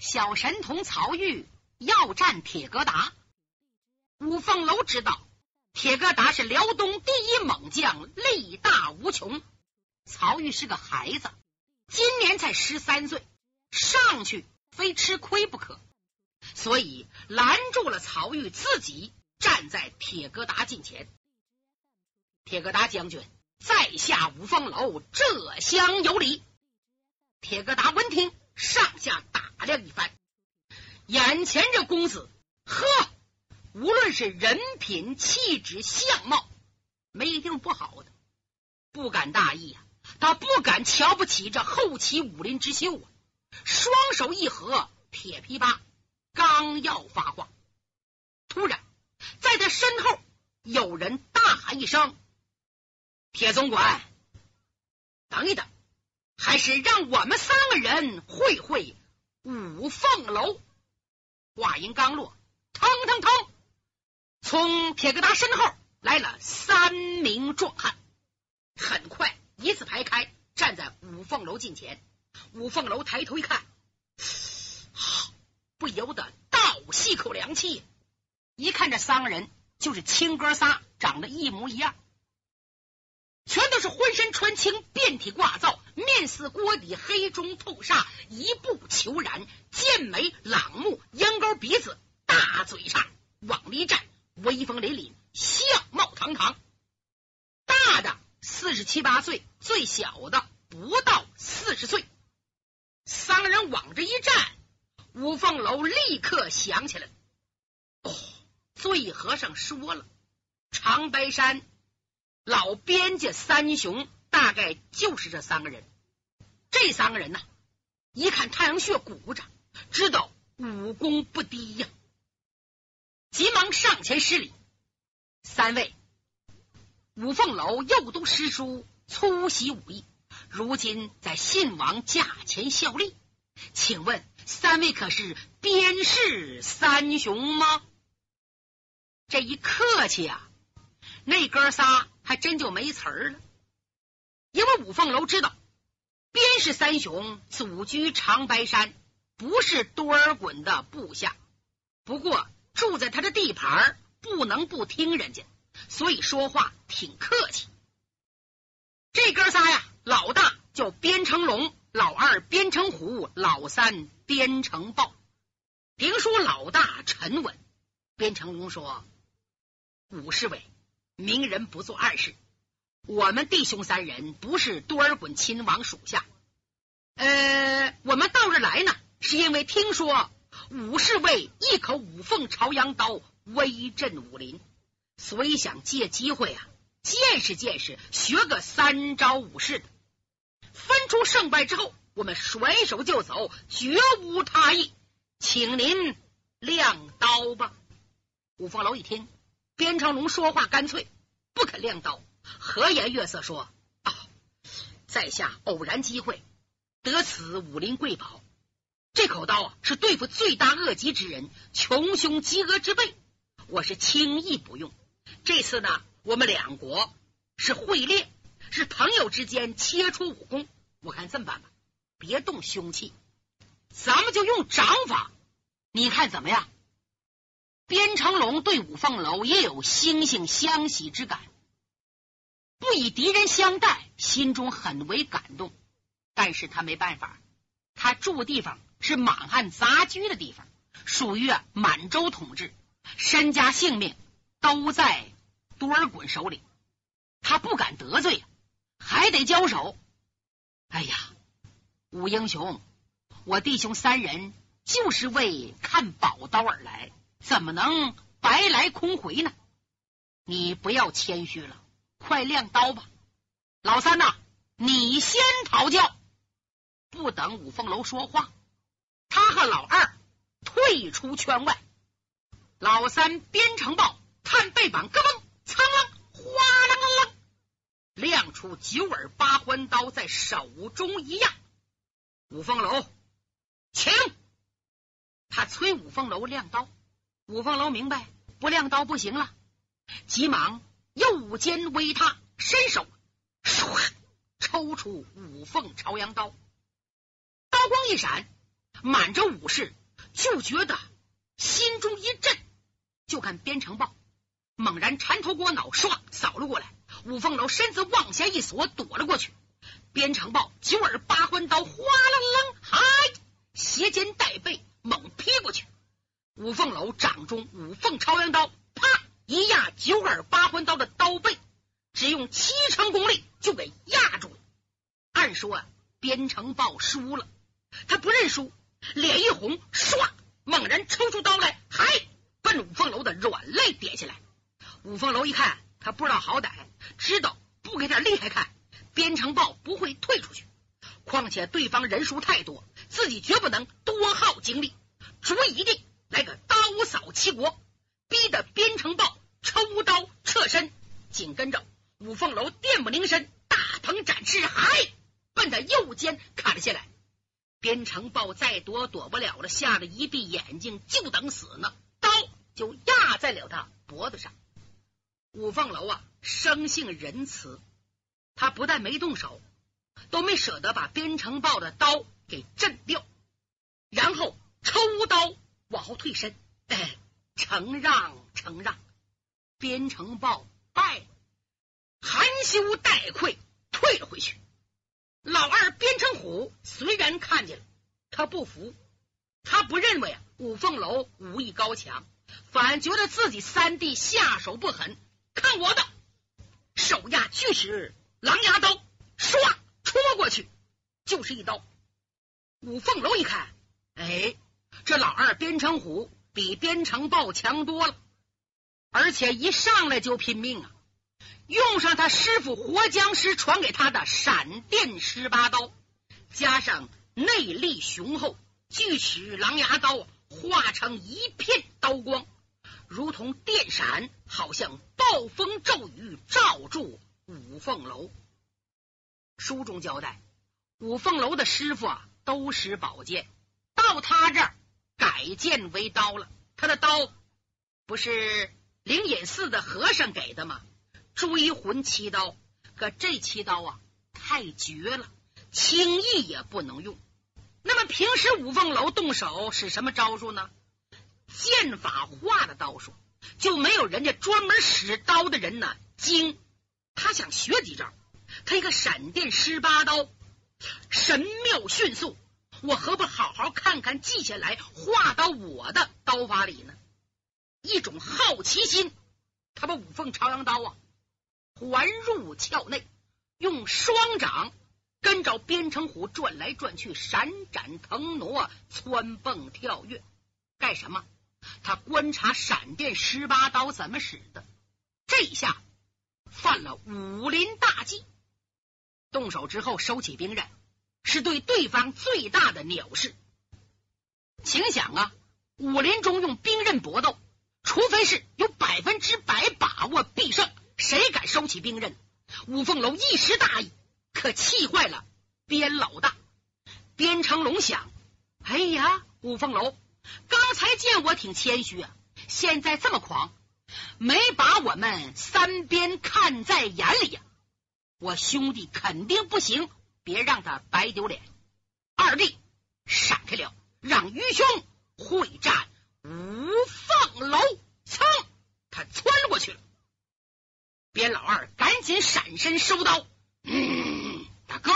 小神童曹玉要战铁疙瘩。五凤楼知道铁疙瘩是辽东第一猛将，力大无穷。曹玉是个孩子，今年才十三岁，上去非吃亏不可，所以拦住了曹玉，自己站在铁疙瘩近前。铁疙瘩将军在下五凤楼，这厢有礼。铁疙瘩闻听，上下打量一番，眼前这公子，呵，无论是人品、气质、相貌，没一定不好的，不敢大意啊。他不敢瞧不起这后起武林之秀啊！双手一合，铁琵琶刚要发话，突然在他身后有人大喊一声：“铁总管，等一等，还是让我们三个人会会五凤楼。”话音刚落，腾腾腾，从铁疙瘩身后来了三名壮汉，很快。一字排开，站在五凤楼近前。五凤楼抬头一看，不由得倒吸口凉气。一看这三个人就是亲哥仨，长得一模一样，全都是浑身穿青，遍体挂皂，面似锅底，黑中透煞，一步虬髯，剑眉朗目，鹰钩鼻子，大嘴叉，往里站，威风凛凛，相貌堂堂。大的四十七八岁。最小的不到四十岁，三个人往这一站，五凤楼立刻想起来。哦，醉和尚说了，长白山老边家三雄大概就是这三个人。这三个人呢，一看太阳穴鼓着，知道武功不低呀，急忙上前施礼。三位，五凤楼又读诗书。粗习武艺，如今在信王驾前效力，请问三位可是边氏三雄吗？这一客气啊，那哥仨还真就没词儿了。因为五凤楼知道边氏三雄祖居长白山，不是多尔衮的部下，不过住在他的地盘，不能不听人家，所以说话挺客气。这哥仨呀，老大叫边成龙，老二边成虎，老三边成豹。评说老大沉稳。边成龙说：“武侍卫，明人不做暗事。我们弟兄三人不是多尔衮亲王属下。呃，我们到这来呢，是因为听说武侍卫一口五凤朝阳刀威震武林，所以想借机会啊。”见识见识，学个三招五式，分出胜败之后，我们甩手就走，绝无他意，请您亮刀吧。五凤楼一听，边长龙说话干脆，不肯亮刀，和颜悦色说：“啊，在下偶然机会得此武林贵宝，这口刀啊，是对付罪大恶极之人、穷凶极恶之辈，我是轻易不用。这次呢。”我们两国是会猎，是朋友之间切磋武功。我看这么办吧，别动凶器，咱们就用掌法，你看怎么样？边成龙对五凤楼也有惺惺相惜之感，不以敌人相待，心中很为感动。但是他没办法，他住地方是满汉杂居的地方，属于满洲统治，身家性命都在。多尔衮手里，他不敢得罪，还得交手。哎呀，武英雄，我弟兄三人就是为看宝刀而来，怎么能白来空回呢？你不要谦虚了，快亮刀吧！老三呐，你先讨教。不等五凤楼说话，他和老二退出圈外。老三边城豹探背板，咯嘣。苍啷，哗啷啷啷，亮出九耳八环刀在手中一样。五凤楼，请他催五凤楼亮刀。五凤楼明白不亮刀不行了，急忙右肩微踏，伸手唰抽出五凤朝阳刀。刀光一闪，满着武士，就觉得心中一震。就看边城豹猛然缠头裹脑，唰扫了过来。五凤楼身子往下一缩，躲了过去。边城豹九耳八环刀，哗啦啦，嗨，斜肩带背猛劈过去。五凤楼掌中五凤朝阳刀，啪一压九耳八环刀的刀背，只用七成功力就给压住了。按说啊，边城豹输了，他不认输，脸一红，唰，猛然抽出刀来，嗨，奔五凤楼的软肋点下来。五凤楼一看，他不知道好歹，知道不给点厉害看。边城豹不会退出去，况且对方人数太多，自己绝不能多耗精力，主意一定来个刀扫齐国，逼得边城豹抽刀撤身。紧跟着五凤楼电不灵身，大鹏展翅，嗨，奔他右肩砍了下来。边城豹再躲躲不了了，吓得一闭眼睛，就等死呢。刀就压在了他脖子上。五凤楼啊，生性仁慈。他不但没动手，都没舍得把边城豹的刀给震掉，然后抽刀往后退身，哎，承让承让，边城豹败，含羞带愧退了回去。老二边城虎虽然看见了，他不服，他不认为啊五凤楼武艺高强，反觉得自己三弟下手不狠，看我的，手压巨石。狼牙刀唰戳过去，就是一刀。五凤楼一看，哎，这老二边城虎比边城豹强多了，而且一上来就拼命啊！用上他师傅活僵尸传给他的闪电十八刀，加上内力雄厚，锯齿狼牙刀化成一片刀光，如同电闪，好像暴风骤雨罩住。五凤楼书中交代，五凤楼的师傅啊都使宝剑，到他这儿改剑为刀了。他的刀不是灵隐寺的和尚给的嘛？追魂七刀，可这七刀啊太绝了，轻易也不能用。那么平时五凤楼动手使什么招数呢？剑法化的刀术，就没有人家专门使刀的人呢精。他想学几招，他一个闪电十八刀，神妙迅速，我何不好好看看，记下来，画到我的刀法里呢？一种好奇心，他把五凤朝阳刀啊环入鞘内，用双掌跟着边城虎转来转去，闪展腾挪，窜蹦跳跃，干什么？他观察闪电十八刀怎么使的，这一下。犯了武林大忌，动手之后收起兵刃，是对对方最大的藐视。请想啊，武林中用兵刃搏斗，除非是有百分之百把握必胜，谁敢收起兵刃？五凤楼一时大意，可气坏了边老大。边成龙想：哎呀，五凤楼，刚才见我挺谦虚啊，现在这么狂。没把我们三边看在眼里呀！我兄弟肯定不行，别让他白丢脸。二弟闪开了，让愚兄会战五凤楼。噌，他窜过去了。边老二赶紧闪身收刀。嗯，大哥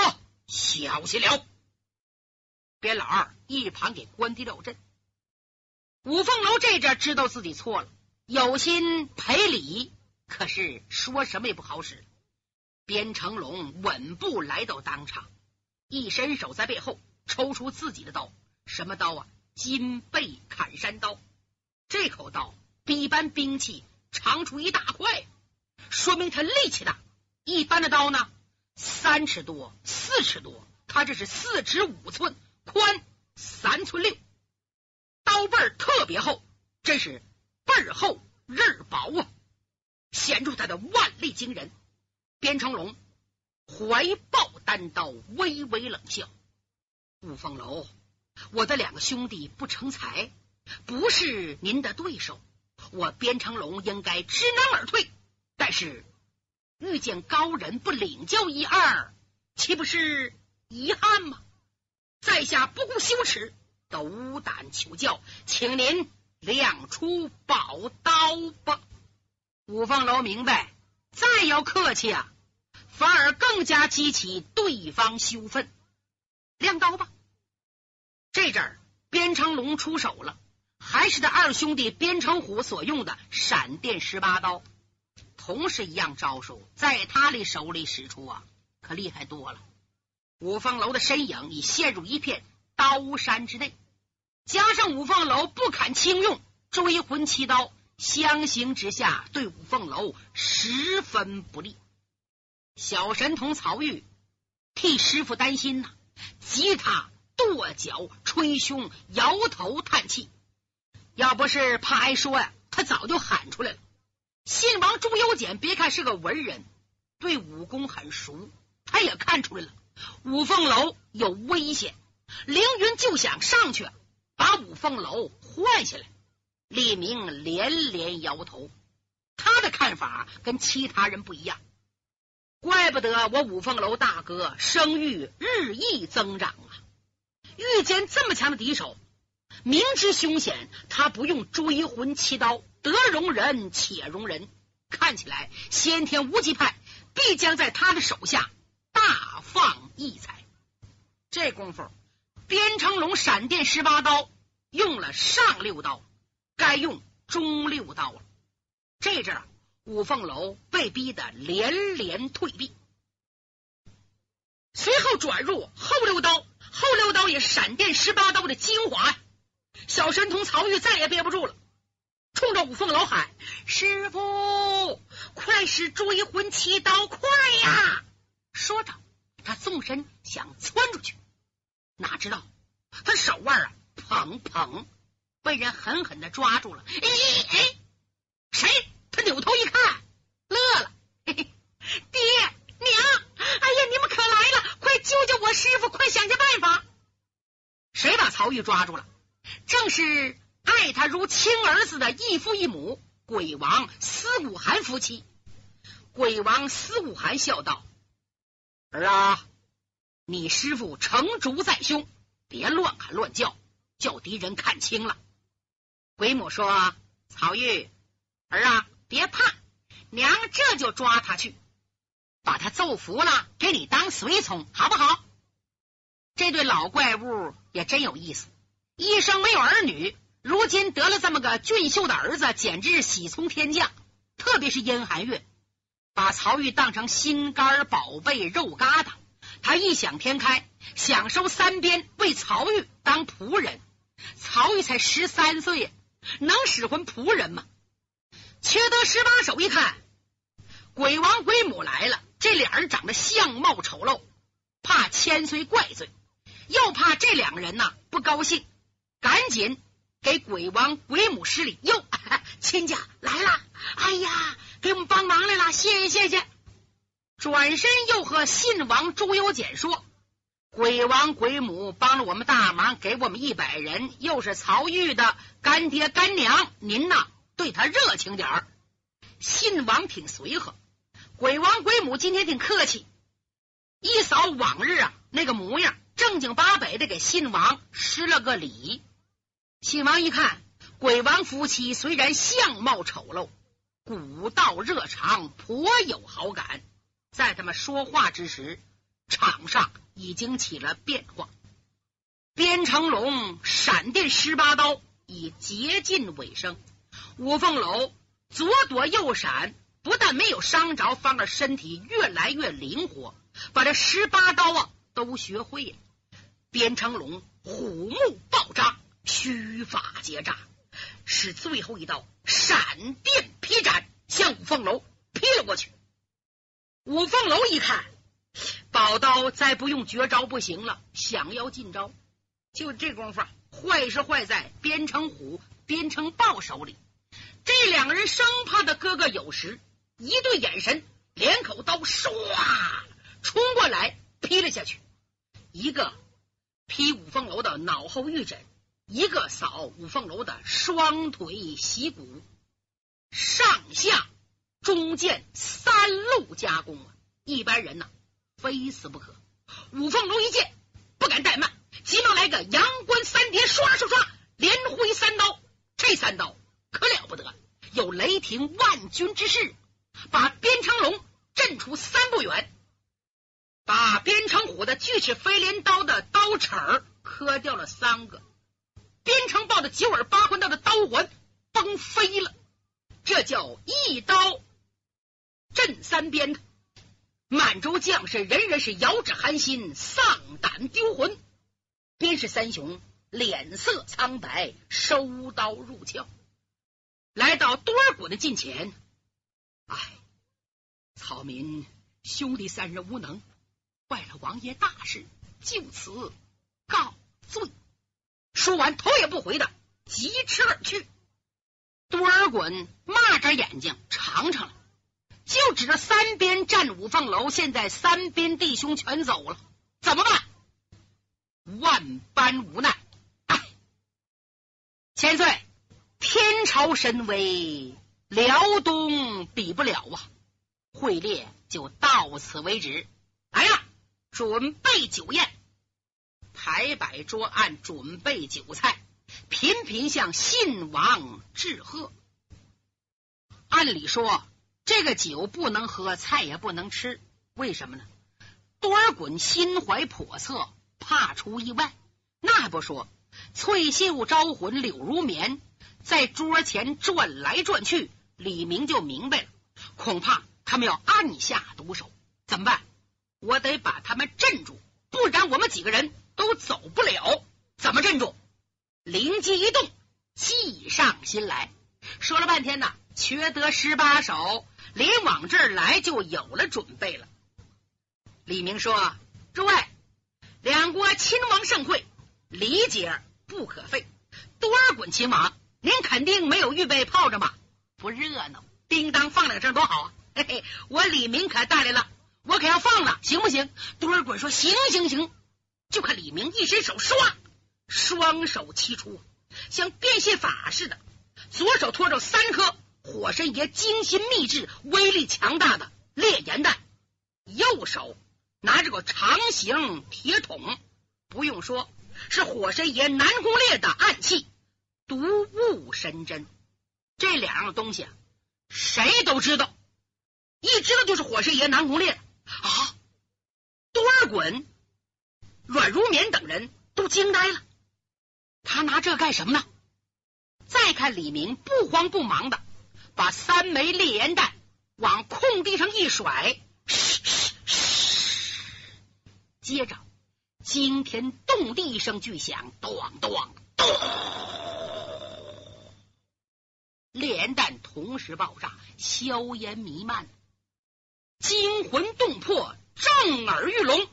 小心了。边老二一旁给关帝撂阵。五凤楼这阵知道自己错了。有心赔礼，可是说什么也不好使。边成龙稳步来到当场，一伸手在背后抽出自己的刀，什么刀啊？金背砍山刀。这口刀比一般兵器长出一大块，说明他力气大。一般的刀呢，三尺多、四尺多，他这是四尺五寸，宽三寸六，刀背特别厚，真是。背厚刃薄啊，显出他的腕力惊人。边成龙怀抱单刀，微微冷笑：“五凤楼，我的两个兄弟不成才，不是您的对手。我边成龙应该知难而退，但是遇见高人不领教一二，岂不是遗憾吗？在下不顾羞耻，斗胆求教，请您亮出宝刀吧。五凤楼明白，再要客气啊，反而更加激起对方羞愤。亮刀吧。这阵儿，边成龙出手了，还是他二兄弟边成虎所用的闪电十八刀，同是一样招数，在他的手里使出啊，可厉害多了。五凤楼的身影已陷入一片刀山之内，加上五凤楼不肯轻用追魂七刀，相形之下对五凤楼十分不利。小神童曹玉替师傅担心呐，急他跺脚、捶胸、摇头叹气。要不是怕挨说呀，他早就喊出来了。信王朱由检别看是个文人，对武功很熟，他也看出来了。五凤楼有危险，凌云就想上去把五凤楼换下来。李明连连摇头，他的看法跟其他人不一样。怪不得我五凤楼大哥声誉日益增长啊！遇见这么强的敌手，明知凶险，他不用追魂七刀，得容人且容人。看起来先天无极派必将在他的手下。大放异彩，这功夫，边成龙闪电十八刀用了上六刀，该用中六刀了。这阵五凤楼被逼得连连退避，随后转入后六刀，后六刀也闪电十八刀的精华。小神童曹玉再也憋不住了，冲着五凤楼喊：“师傅，快使追魂七刀，快呀！”说着，他纵身想窜出去，哪知道他手腕啊，砰砰，被人狠狠的抓住了。哎哎，谁？他扭头一看，乐了。嘿嘿，爹娘，哎呀，你们可来了！快救救我师傅！快想想办法！谁把曹玉抓住了？正是爱他如亲儿子的义父义母鬼王司武寒夫妻。鬼王司武寒笑道。儿啊，你师傅成竹在胸，别乱喊乱叫，叫敌人看清了。鬼母说：“曹玉儿啊，别怕，娘这就抓他去，把他揍服了，给你当随从，好不好？”这对老怪物也真有意思，一生没有儿女，如今得了这么个俊秀的儿子，简直是喜从天降。特别是殷寒月。把曹玉当成心肝宝贝、肉疙瘩，他异想天开，想收三鞭为曹玉当仆人。曹玉才十三岁，能使唤仆人吗？缺德十八手一看，鬼王鬼母来了，这俩人长得相貌丑陋，怕千岁怪罪，又怕这两个人呐不高兴，赶紧给鬼王鬼母施礼。哟，亲家来了！哎呀！给我们帮忙来了，谢谢谢谢。转身又和信王朱由检说：“鬼王鬼母帮了我们大忙，给我们一百人，又是曹玉的干爹干娘，您呐对他热情点儿。”信王挺随和，鬼王鬼母今天挺客气，一扫往日啊那个模样，正经八百的给信王施了个礼。信王一看，鬼王夫妻虽然相貌丑陋。古道热肠，颇有好感。在他们说话之时，场上已经起了变化。边成龙闪电十八刀已接近尾声，五凤楼左躲右闪，不但没有伤着，反而身体越来越灵活，把这十八刀啊都学会了。边成龙虎目爆张，须发结扎。使最后一刀，闪电劈斩，向五凤楼劈了过去。五凤楼一看，宝刀再不用绝招不行了，想要进招，就这功夫，坏是坏在边成虎、边成豹手里。这两个人生怕他哥哥有时，一对眼神，两口刀唰冲过来劈了下去，一个劈五凤楼的脑后玉枕。一个扫五凤楼的双腿膝骨，上下中间三路加工啊！一般人呐，非死不可。五凤楼一见，不敢怠慢，急忙来个阳关三叠，刷刷刷，连挥三刀。这三刀可了不得，有雷霆万钧之势，把边城龙震出三步远，把边城虎的锯齿飞镰刀的刀齿磕掉了三个，边城豹的九耳八环刀的刀环崩飞了。这叫一刀震三边。满洲将士人人是遥指寒心，丧胆丢魂。边氏三雄脸色苍白，收刀入鞘，来到多尔衮的近前。唉，草民兄弟三人无能，坏了王爷大事，就此告罪。说完，头也不回的疾驰而去。多尔衮骂着眼睛尝尝了。就指着三边战五凤楼，现在三边弟兄全走了，怎么办？万般无奈。唉，千岁，天朝神威，辽东比不了啊！会列就到此为止。来呀，准备酒宴，排摆桌案，准备酒菜，频频向信王致贺。按理说。这个酒不能喝，菜也不能吃，为什么呢？多尔衮心怀叵测，怕出意外。那还不说，翠袖招魂，柳如棉在桌前转来转去，李明就明白了，恐怕他们要暗下毒手。怎么办？我得把他们镇住，不然我们几个人都走不了。怎么镇住？灵机一动，计上心来，说了半天呢，缺德十八手。临往这儿来就有了准备了。李明说：“诸位，两国亲王盛会，礼节不可废。多尔衮亲王，您肯定没有预备炮仗吧？不热闹，叮当放两声多好啊！嘿嘿，我李明可带来了，我可要放了，行不行？”多尔衮说：“行行行。”就看李明一伸手，唰，双手齐出，像变戏法似的，左手托着三颗。火神爷精心秘制、威力强大的烈焰弹，右手拿着个长形铁桶，不用说，是火神爷南宫烈的暗器——毒雾神针。这两样东西，谁都知道，一知道就是火神爷南宫烈啊！多尔衮、阮如棉等人都惊呆了，他拿这干什么呢？再看李明，不慌不忙的。把三枚烈焰弹往空地上一甩，接着惊天动地一声巨响，咚咚咚，烈焰弹同时爆炸，硝烟弥漫，惊魂动魄，震耳欲聋，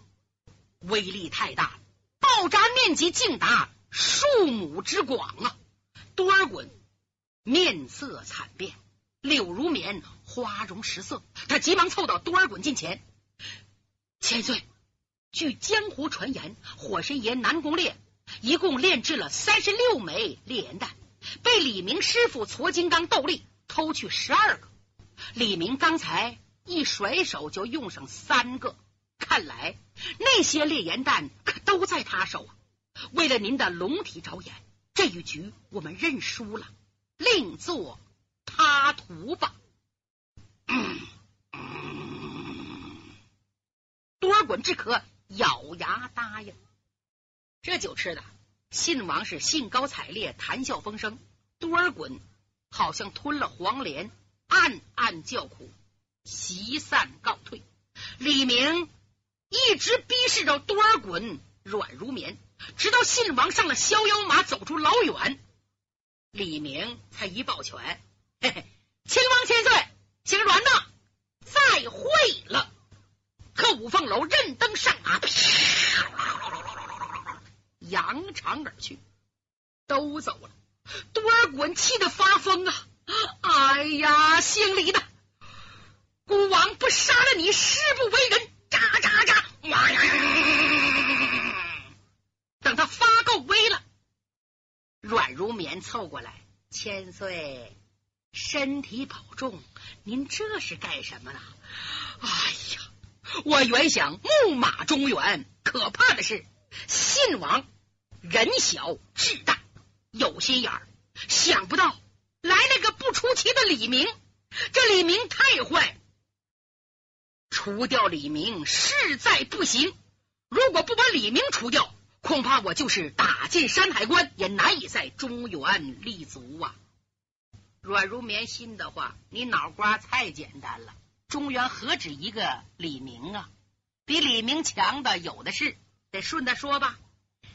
威力太大，爆炸面积竟达数亩之广啊！多尔衮面色惨变。柳如棉花容失色，他急忙凑到多尔衮近前。千岁，据江湖传言，火神爷南宫烈一共炼制了三十六枚烈焰弹，被李明师傅矬金刚斗笠偷去十二个。李明刚才一甩手就用上三个，看来那些烈焰弹可都在他手啊！为了您的龙体着眼，这一局我们认输了，另做。他图吧，多尔衮只可咬牙答应。这酒吃的，信王是兴高采烈，谈笑风生；多尔衮好像吞了黄连，暗暗叫苦，席散告退。李明一直逼视着多尔衮软如棉，直到信王上了逍遥马，走出老远，李明才一抱拳。嘿嘿，亲王千岁，请软道，再会了。可五凤楼任登上马，长而去，都走了。多尔衮气得发疯啊！哎呀，姓李的，孤王不杀了你，誓不为人！喳喳喳！等他发够威了，阮如棉凑过来，千岁。身体保重，您这是干什么呢？哎呀，我原想木马中原，可怕的是信王人小志大，有心眼儿，想不到来了个不出奇的李明。这李明太坏，除掉李明势在不行。如果不把李明除掉，恐怕我就是打进山海关，也难以在中原立足啊！阮如棉心的话，你脑瓜太简单了。中原何止一个李明啊？比李明强的有的是。得顺着说吧。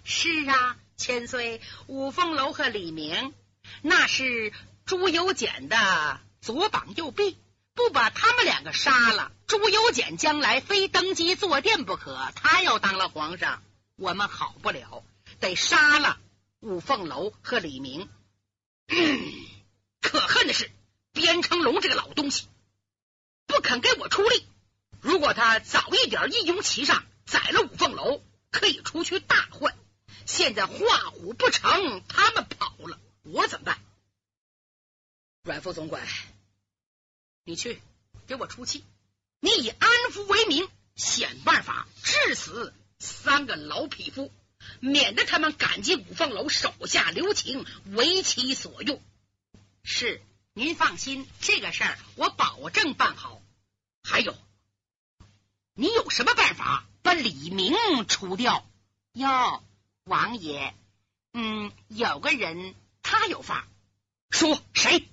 是啊，千岁，五凤楼和李明那是朱由检的。左膀右臂，不把他们两个杀了，朱由检将来非登基坐殿不可。他要当了皇上，我们好不了，得杀了五凤楼和李明。可恨的是，边成龙这个老东西不肯给我出力。如果他早一点义勇齐上，宰了五凤楼，可以除去大患。现在画虎不成，他们跑了，我怎么办？阮副总管。你去给我出气！你以安抚为名，想办法治死三个老匹夫，免得他们感激五凤楼手下留情，为其所用。是，您放心，这个事儿我保证办好。还有，你有什么办法把李明除掉？哟，王爷，嗯，有个人他有法，说谁？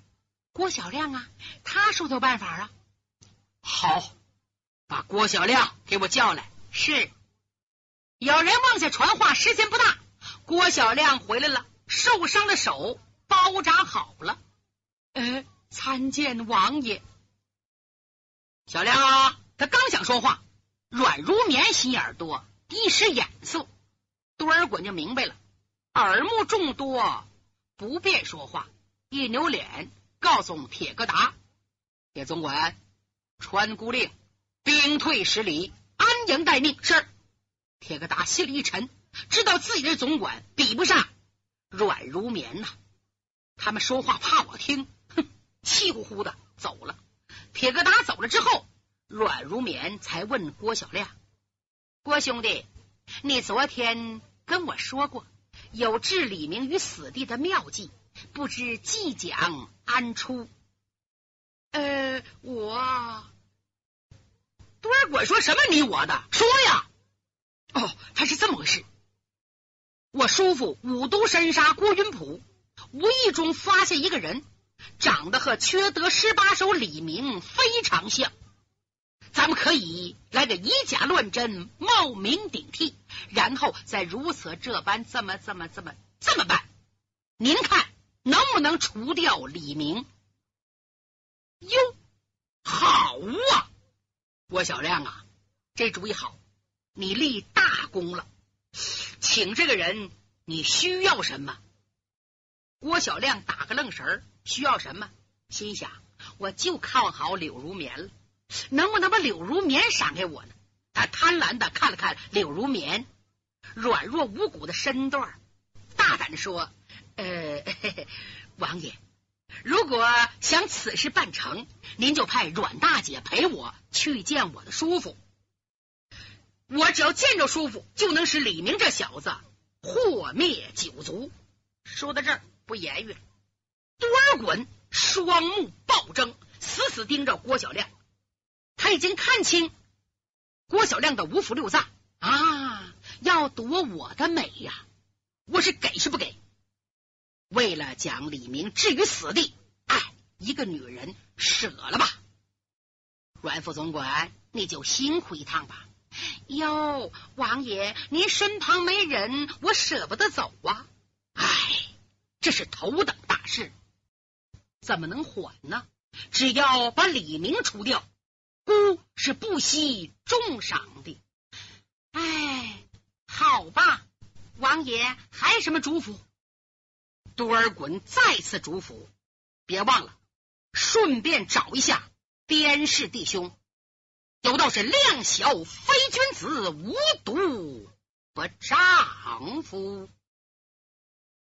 郭小亮啊，他说的办法啊。好，把郭小亮给我叫来。是。有人忘下传话，时间不大。郭小亮回来了，受伤的手包扎好了。呃，参见王爷。小亮啊，他刚想说话，软如棉心眼多，一时眼色，多尔衮就明白了，耳目众多，不便说话，一扭脸。告诉铁疙瘩，铁总管传孤令，兵退十里，安营待命。是。铁疙瘩心里一沉，知道自己的总管比不上阮如棉呐。他们说话怕我听，哼，气呼呼的走了。铁疙瘩走了之后，阮如棉才问郭小亮：“郭兄弟，你昨天跟我说过有置李明于死地的妙计。”不知计讲安出？呃，我多尔衮说什么你我的说呀？哦，他是这么回事。我叔父五都神杀郭云普，无意中发现一个人，长得和缺德十八手李明非常像。咱们可以来个以假乱真，冒名顶替，然后再如此这般这么这么这么这么办？您看？能不能除掉李明？哟，好啊，郭小亮啊，这主意好，你立大功了。请这个人，你需要什么？郭小亮打个愣神需要什么？心想，我就看好柳如棉了，能不能把柳如棉赏给我呢？他贪婪的看了看柳如棉软弱无骨的身段，大胆的说。呃，王爷，如果想此事办成，您就派阮大姐陪我去见我的叔父。我只要见着叔父，就能使李明这小子祸灭九族。说到这儿，不言语了。多尔衮双目暴睁，死死盯着郭小亮。他已经看清郭小亮的五府六脏啊，要夺我的美呀！我是给是不给？为了将李明置于死地，哎，一个女人舍了吧。阮副总管，你就辛苦一趟吧。哟，王爷，您身旁没人，我舍不得走啊。哎，这是头等大事，怎么能缓呢？只要把李明除掉，孤是不惜重赏的。哎，好吧，王爷还什么嘱咐？多尔衮再次嘱咐：“别忘了，顺便找一下边氏弟兄，有道是量小非君子，无毒不丈夫。”